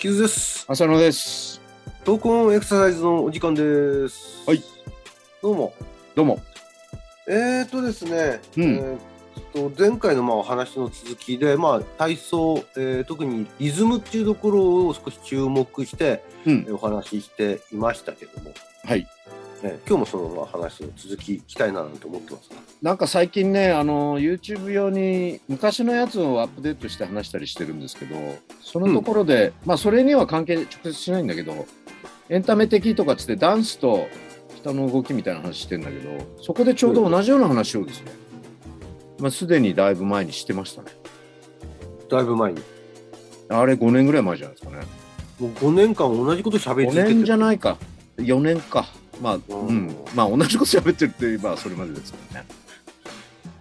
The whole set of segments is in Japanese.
キズです。浅野です。闘魂エクササイズのお時間です。はい。どうも。どうも。えーとですね、うんえーと前回のまあお話の続きで、まあ、体操、えー特にリズムっていうところを少し注目して、うんえーお話ししていましたけども、はい。ね、今日もそのまあ話の続きいきたいななんて思ってます。なんか最近ね、あの YouTube 用に昔のやつをアップデートして話したりしてるんですけど、そのところで、まあそれには関係直接しないんだけど、エンタメ的とかっつってダンスと人の動きみたいな話してんだけど、そこでちょうど同じような話をですね、まあすでにだいぶ前にしてましたね。だいぶ前に？あれ5年ぐらい前じゃないですかね。もう5年間同じこと喋り5続けてる年じゃないか。4年か。まあ、ううんん。まあ同じこと喋ってるって言えばそれまでですけどね。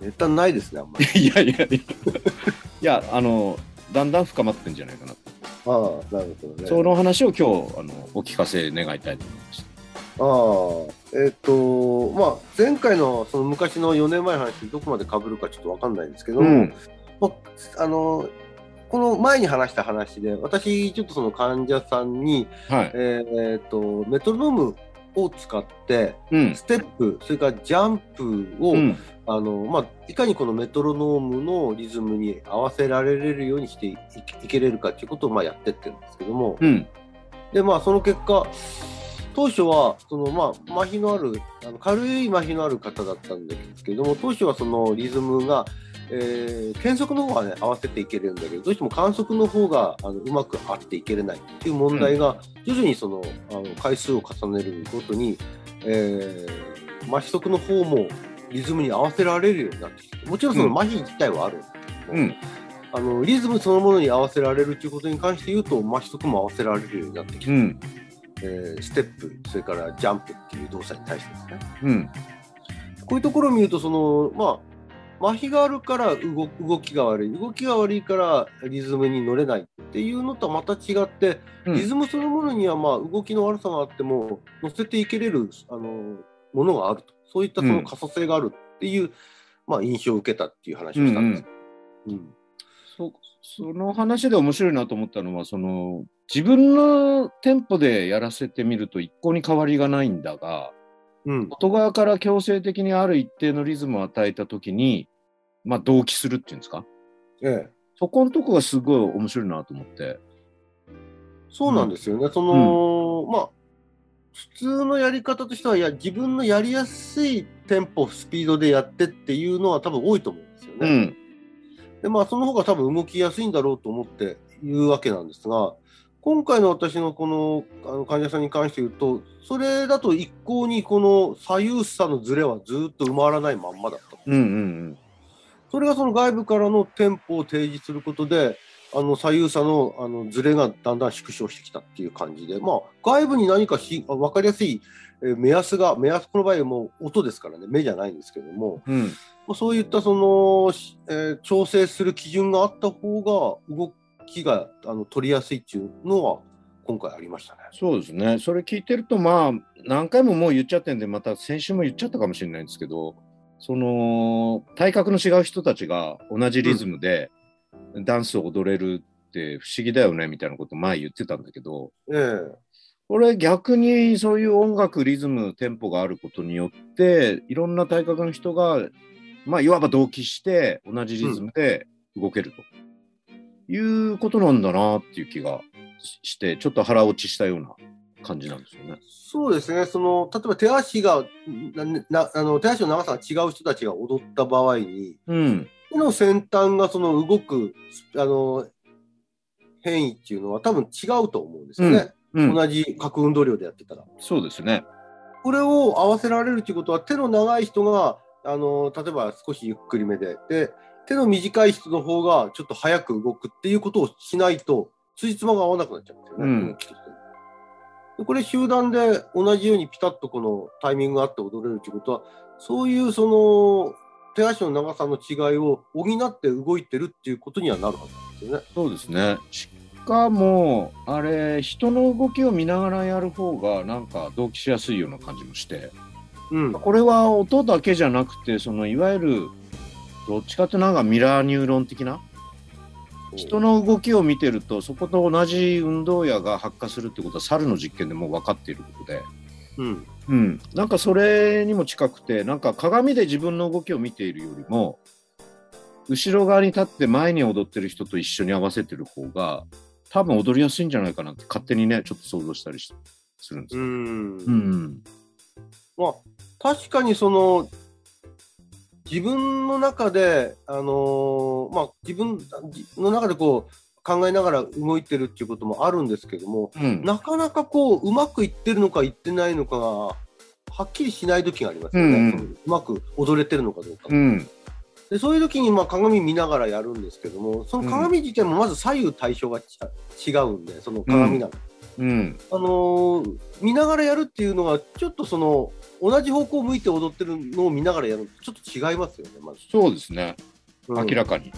ネタないですね、あんまり。いやいやいや。いや、あの、だんだん深まってんじゃないかな。ああ、なるほどね。その話を今日、あの、お聞かせ願いたいと思いました。ああ、えっ、と、まあ、前回のその昔の4年前の話、どこまで被るかちょっとわかんないんですけども、うんまあ、あの、この前に話した話で、私、ちょっとその患者さんに、はい。えっ、と、メトロノームを使って、うん。ステップ、それからジャンプを、うん。あの、まあ、いかにこのメトロノームのリズムに合わせられるようにしていけれるかっていうことを、まあ、やってってるんですけども、うん。で、まあ、その結果、当初は、その、まあ、麻痺のある、あの軽い麻痺のある方だったんですけども、当初はそのリズムが、えー、検測の方はね、合わせていけるんだけど、どうしても観測の方が、あの、うまく合っていけれないっていう問題が、徐々にその、あの、回数を重ねるごとに、えー、麻痺速の方もリズムに合わせられるようになってきて、もちろんその麻痺自体はあるんですけども、うん。あの、リズムそのものに合わせられるということに関して言うと、麻痺速も合わせられるようになってきて、うん。えーステップ、それからジャンプっていう動作に対してですね。うん。こういうところを見ると、その、まあ、麻痺があるから動動きが悪い、動きが悪いからリズムに乗れないっていうのとはまた違って、うん。リズムそのものにはまあ動きの悪さがあっても、乗せていけれるあのものがあると。そういったその可塑性があるっていう、まあ、印象を受けたっていう話をしたんです。うん。そその話で面白いなと思ったのは、その、自分のテンポでやらせてみると一向に変わりがないんだが、うん。外側から強制的にある一定のリズムを与えたときに、まあ、同期するっていうんですか？ええ。そこのとこがすごい面白いなと思って。そうなんですよね。その、まあ、普通のやり方としては、いや、自分のやりやすいテンポ、スピードでやってっていうのは多分多いと思うんですよね。うん。で、まあ、その方が多分動きやすいんだろうと思って言うわけなんですが、今回の私のこのあの患者さんに関して言うと、それだと一向にこの左右差のズレはずっと埋まらないまんまだった。うんうんそれがその外部からのテンポを提示することで、あの左右差のあのズレがだんだん縮小してきたっていう感じで、まあ、外部に何かし分かりやすいえー目安が、目安、この場合はもう音ですからね、目じゃないんですけども、うん。そういったその、しえー調整する基準があった方が、動きがあの取りやすいっていうのは、今回ありましたね。そうですね。それ聞いてると、まあ、何回ももう言っちゃってんで、また先週も言っちゃったかもしれないんですけど、その、体格の違う人たちが同じリズムでダンスを踊れるって不思議だよね、みたいなこと前言ってたんだけど、ええこれ逆にそういう音楽、リズム、テンポがあることによって、いろんな体格の人が、まあ、いわば同期して同じリズムで動けると、いうことなんだなっていう気がしして、ちょっと腹落ちしたような感じなんですよね。そうですね、その例えば手足がななあの手足の長さが違う人たちが踊った場合に、うん。手の先端がその動くあの変異っていうのは多分違うと思うんですよね、うん。同じ核運動量でやってたら。そうですね。これを合わせられるということは、手の長い人があの例えば少しゆっくりめでで、手の短い人の方がちょっと早く動くっていうことをしないと、つじつまが合わなくなっちゃうんですよね、うんでこれ、集団で同じようにピタッとこのタイミングがあって踊れるということは、そういうその手足の長さの違いを補って動いてるっていうことにはなるはずなんですよね。そうですね。しっかもあれ人の動きを見ながらやる方がなんか同期しやすいような感じもしてうん。これは音だけじゃなくてそのいわゆるどっちかというとなんかミラーニューロン的な？人の動きを見てるとそこと同じ運動野が発火するってことは猿の実験でもう分かっていることで、うん。うん、なんかそれにも近くてなんか鏡で自分の動きを見ているよりも後ろ側に立って前に踊ってる人と一緒に合わせてる方が多分踊りやすいんじゃないかなって勝手にねちょっと想像したりしするんですよ。うん。うんまあ、確かにその、自分の中で、あのーまあ、自分の中でこう、考えながら動いてるっていうこともあるんですけども、うんなかなかこう、うまくいってるのかいってないのかが、はっきりしない時がありますよね。うんうんうまく踊れてるのかどうか。うんでそういう時にまあ鏡見ながらやるんですけども、その鏡自体もまず左右対称がち違うんで、その鏡なの。うんあのー見ながらやるっていうのが、ちょっとその、同じ方向を向いて踊ってるのを見ながらやるのとちょっと違いますよね、まず。そうですねうん明らかに。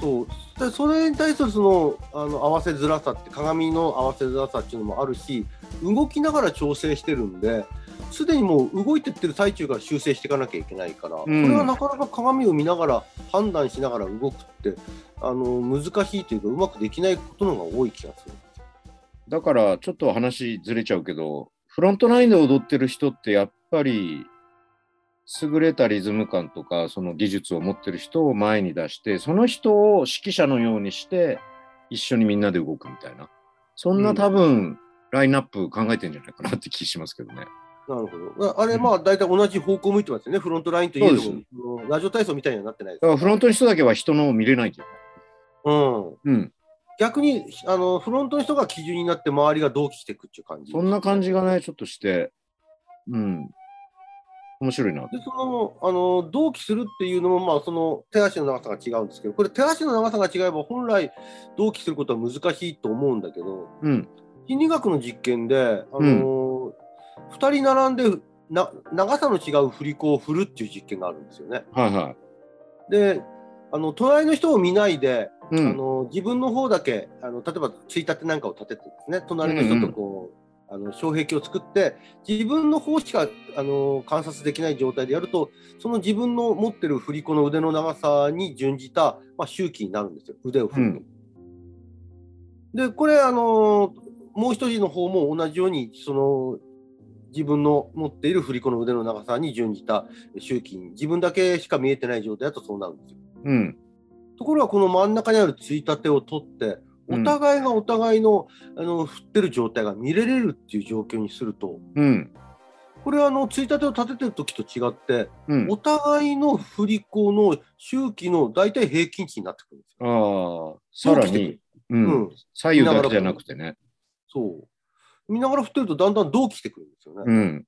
そう。でそれに対するその、あの、合わせづらさって、鏡の合わせづらさっていうのもあるし、動きながら調整してるんで、すでにもう動いてってる最中から修正していかなきゃいけないから、んこれはなかなか鏡を見ながら判断しながら動くって、あの、難しいというか、うまくできないことの方が多い気がする。だからちょっと話ずれちゃうけどフロントラインで踊ってる人ってやっぱり優れたリズム感とかその技術を持ってる人を前に出してその人を指揮者のようにして一緒にみんなで動くみたいなそんな多分、ラインナップ考えてんじゃないかなって気しますけどね。なるほど。ああれ、まあ、大体同じ方向向いてますよね。フロントラインといえども、ラジオ体操みたいにはなってないですだからフロントの人だけは人のを見れないけど。うん。うん。逆に、あの、フロントの人が基準になって、周りが同期していくっていう感じ。そんな感じがね、ちょっとして、うん。面白いな。で、その、あの、同期するっていうのも、まあ、その、手足の長さが違うんですけど、これ、手足の長さが違えば、本来、同期することは難しいと思うんだけど、うん。心理学の実験で、あの、二、人並んで、な、長さの違う振り子を振るっていう実験があるんですよね。はいはで、あの、隣の人を見ないで、い。うん。あの自分の方だけあの例えばついたてなんかを立ててですね隣の人とこう、あの障壁を作って自分の方しかあの観察できない状態でやるとその自分の持ってる振り子の腕の長さに準じた、まあ、周期になるんですよ腕を振ると。でこれあのもう一人の方も同じようにその自分の持っている振り子の腕の長さに準じた周期に自分だけしか見えてない状態だとそうなるんですよ。うん。ところがこの真ん中にあるついたてを取って、お互いがお互いの,、あの振ってる状態が見れれるっていう状況にすると、うん。これはあのついたてを立ててる時と違って、うん。お互いの振り子の周期の大体平均値になってくるんですよ。ああ、さらに、う。うんん、左右だけじゃなくてね。そう。見ながら振ってるとだんだん同期してくるんですよね。うん。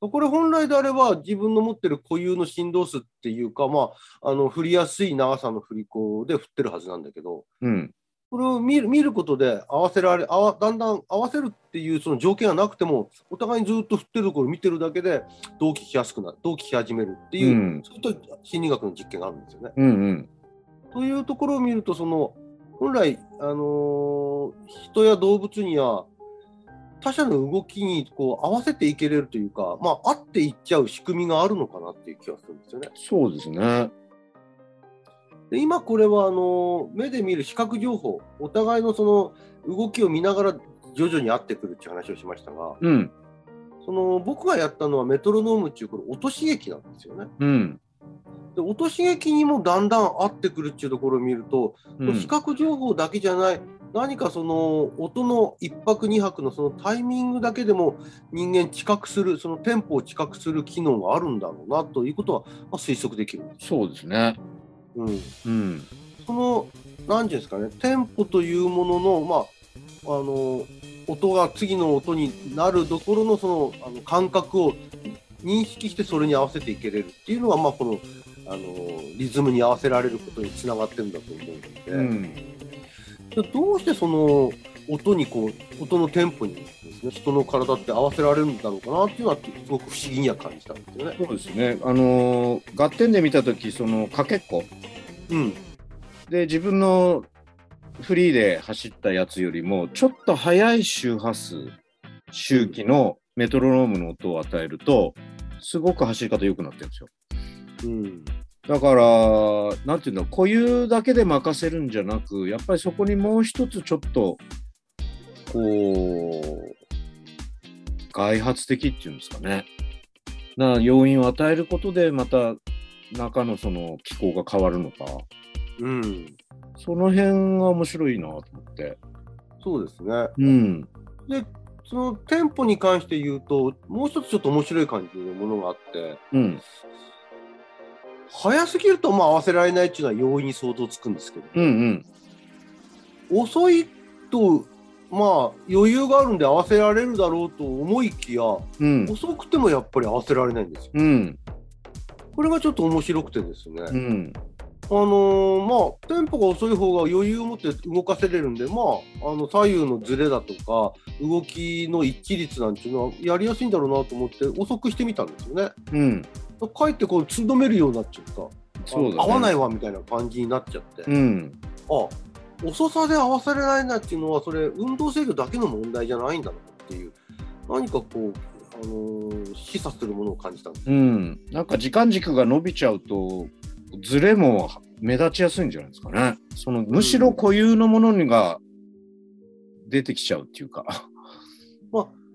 これ本来であれば自分の持ってる固有の振動数っていうか、まあ、あの振りやすい長さの振り子で振ってるはずなんだけど、うん。これを見る見ることで合わせられあわ、だんだん合わせるっていうその条件がなくても、お互いにずっと振ってるところを見てるだけで、同期しやすくなる、同期し始めるっていう、うんそういった心理学の実験があるんですよね。うん。うん。というところを見ると、その本来、あのー人や動物には、他者の動きにこう合わせていけれるというか、まあ、合っていっちゃう仕組みがあるのかなっていう気がするんですよね。そうですね。で今これはあの目で見る視覚情報、お互いのその動きを見ながら徐々に合ってくるっていう話をしましたが、うん。その僕がやったのはメトロノームっていうこれ音刺激なんですよね。うん。で音刺激にもだんだん合ってくるっていうところを見ると、うん視覚情報だけじゃない、何かその音の1拍2拍のそのタイミングだけでも人間知覚する、そのテンポを知覚する機能があるんだろうなということは、まあ、推測できる。そうですね。うんうん。その、なんていうんですかね、テンポというものの、まあ、あの、音が次の音になるところのそのあの感覚を認識してそれに合わせていけれるっていうのは、まあ、この、あの、リズムに合わせられることにつながってるんだと思うので、うん。でどうしてその音にこう、音のテンポにですね、人の体って合わせられるんだろうかなっていうのは、すごく不思議には感じたんですよね。そうですね。あのー、ガッテンで見たとき、そのかけっこうん。で自分のフリーで走ったやつよりも、ちょっと速い周波数、周期のメトロノームの音を与えると、すごく走り方良くなってるんですよ。うん。だから、なんていうんだ、固有だけで任せるんじゃなく、やっぱりそこにもう一つちょっと、こう、外発的っていうんですかね。な要因を与えることで、また中のその気候が変わるのか。うん。その辺が面白いなと思って。そうですね。うん。で、その店舗に関して言うと、もう一つちょっと面白い感じのものがあって、うん。早すぎるとまあ合わせられないっていうのは容易に想像つくんですけど、うんうん。遅いと、まあ余裕があるんで合わせられるだろうと思いきや、うん。遅くてもやっぱり合わせられないんですよ。うん。これがちょっと面白くてですね。うん。あのーまあ、テンポが遅い方が余裕を持って動かせれるんで、まあ、あの左右のズレだとか、動きの一致率なんていうのはやりやすいんだろうなと思って、遅くしてみたんですよね。うん。かえってこう、つんどめるようになっちゃった。そうだ、ね。合わないわみたいな感じになっちゃって、うん。あ遅さで合わせれないなっていうのは、それ、運動制御だけの問題じゃないんだなっていう、何かこう、あのー示唆するものを感じたんです。うん。なんか時間軸が伸びちゃうと、ズレも目立ちやすいんじゃないですかね。その、むしろ固有のものにが出てきちゃうっていうか。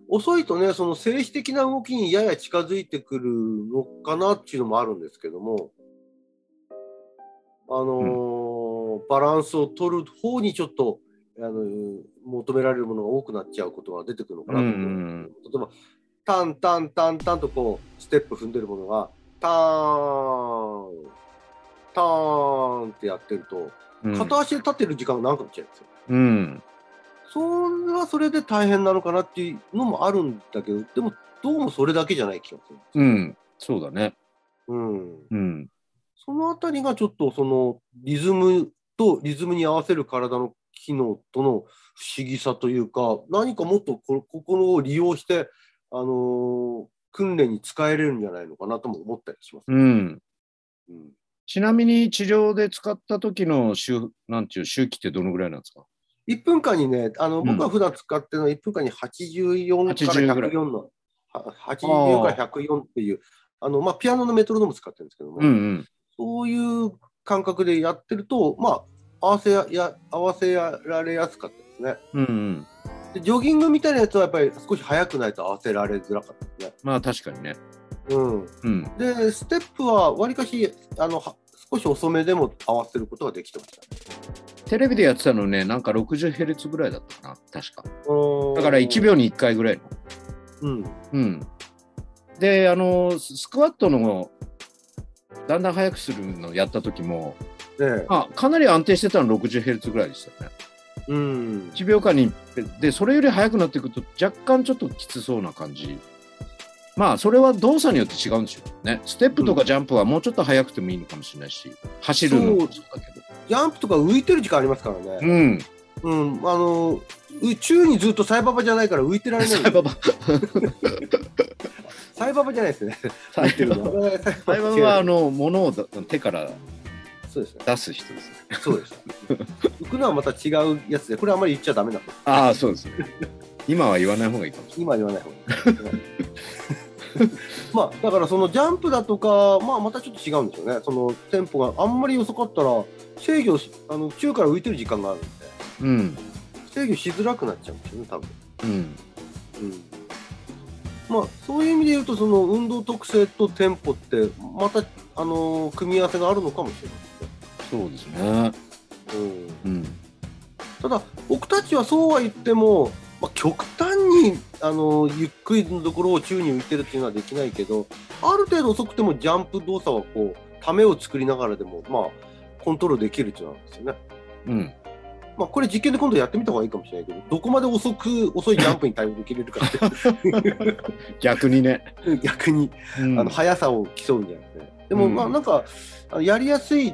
遅いとね、その静止的な動きにやや近づいてくるのかなっていうのもあるんですけども、あのーバランスを取る方にちょっと、あのー求められるものが多くなっちゃうことが出てくるのかなと思うん例えば、タンタンタンタンとこう、ステップ踏んでるものが、ターン、ターンってやってると、うん。片足で立ってる時間が長くなっちゃうんですよ。うん。それはそれで大変なのかなっていうのもあるんだけど、でもどうもそれだけじゃない気がする。うん。そうだね。うん。うん。そのあたりがちょっとそのリズムとリズムに合わせる体の機能との不思議さというか、何かもっとこここを利用して、あのー訓練に使えれるんじゃないのかなとも思ったりします。うん。うんちなみに治療で使った時の周、なんていう周期ってどのぐらいなんですか？1分間にね、あのうん僕が普段使ってるのは1分間に84か80らぐらい104の、は80から104っていう、あのまあ、ピアノのメトロノーム使ってるんですけども、うんうん。そういう感覚でやってると、まあ、合わせやや合わせられやすかったですね。うんうん。でジョギングみたいなやつはやっぱり少し速くないと合わせられづらかったですね。まあ確かにね。うん、うん。で、ステップはわりかしあのは少し遅めでも合わせることができてましたね。テレビでやってたのね、なんか 60Hz ぐらいだったかな。確か。だだから1。秒に1回ぐらいの。うん。うん。で、あの、ススクワットの、だんだん速くするのやった時も、ねあ、かなり安定してたの 60Hz ぐらいでしたよね。うん。1秒間に、で、それより速くなっていくと若干ちょっときつそうな感じ。まあ、それは動作によって違うんでしょうね。ステップとかジャンプはもうちょっと速くてもいいのかもしれないし、走るのもそうだけジャンプとか浮いてる時間ありますからど。ね。うん。うん。あの、宇宙にずっとサイババじゃないから浮いてられない。サイババ。サイババじゃないですね。サイババ。バサイババは、あの、物をだ手からそうですね。出す人ですね。そうです。浮くのはまた違うやつで、これあんまり言っちゃダメなの。ああ、そうですね。今は言わない方がいいかもしれ今言わない方がいい。まあ、だからそのジャンプだとか、まあ、またちょっと違うんですよね。そのテンポがあんまり遅かったら、制御し、あの宙から浮いてる時間があるんで。うん。制御しづらくなっちゃうんですよね、多分。うん。うん。まあ、そういう意味で言うと、その運動特性とテンポって、また、あの組み合わせがあるのかもしれそうですね。ないですね。うん。うん。ただ僕たちはそうは言っても、まあ、極端にあのゆっくりのところを宙に浮いてるっていうのはできないけどある程度遅くてもジャンプ動作はこうためを作りながらでも、まあ、コントロールできるっていうのなんですよね。うん。まあ、これ実験で今度やってみた方がいいかもしれないけどどこまで遅く遅いジャンプに対応できれるかって 逆にね。逆にうんあの速さを競うんじゃなくてでもうんまあなんかやりやすい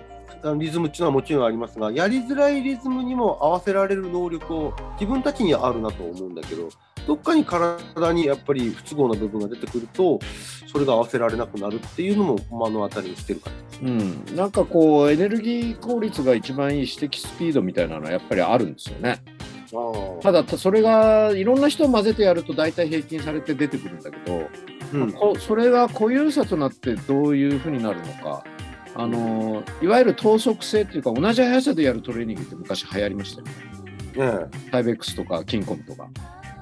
リズムっていうのはもちろんありますがやりづらいリズムにも合わせられる能力を自分たちにはあるなと思うんだけどどっかに体にやっぱり不都合な部分が出てくると、それが合わせられなくなるっていうのも目の当たりにしてるからうん、なんかこうエネルギー効率が一番いい指摘スピードみたいなのはやっぱりあるんですよね。あただそれがいろんな人を混ぜてやると大体平均されて出てくるんだけど、うん、こそれが固有差となってどういうふうになるのか。あのいわゆる等速性っていうか同じ速さでやるトレーニングって昔流行りましたよね。ねタイベックスとかキンコムとか。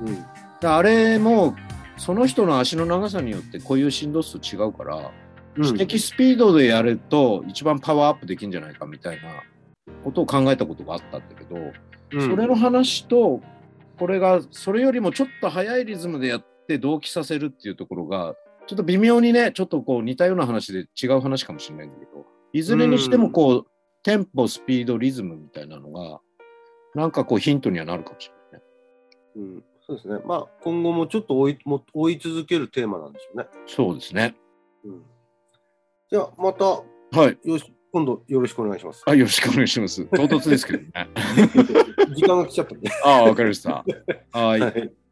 えうん。であれもその人の足の長さによってこういう振動数違うから、うん。指摘スピードでやると一番パワーアップできるんじゃないかみたいなことを考えたことがあったんだけど、うん。それの話とこれがそれよりもちょっと速いリズムでやって同期させるっていうところがちょっと微妙にねちょっとこう似たような話で違う話かもしれないんだけどいずれにしてもこう、テンポスピードリズムみたいなのがなんかこうヒントにはなるかもしれないね。うん、そうですね。まあ、今後もちょっと追いも追い続けるテーマなんでしょうね。そうですね。うん、じゃあ、また、はい。よし、今度よろしくお願いします。あよろしくお願いします。唐突ですけどね。時間が来ちゃったんで。ああ、わかりました。はい。はい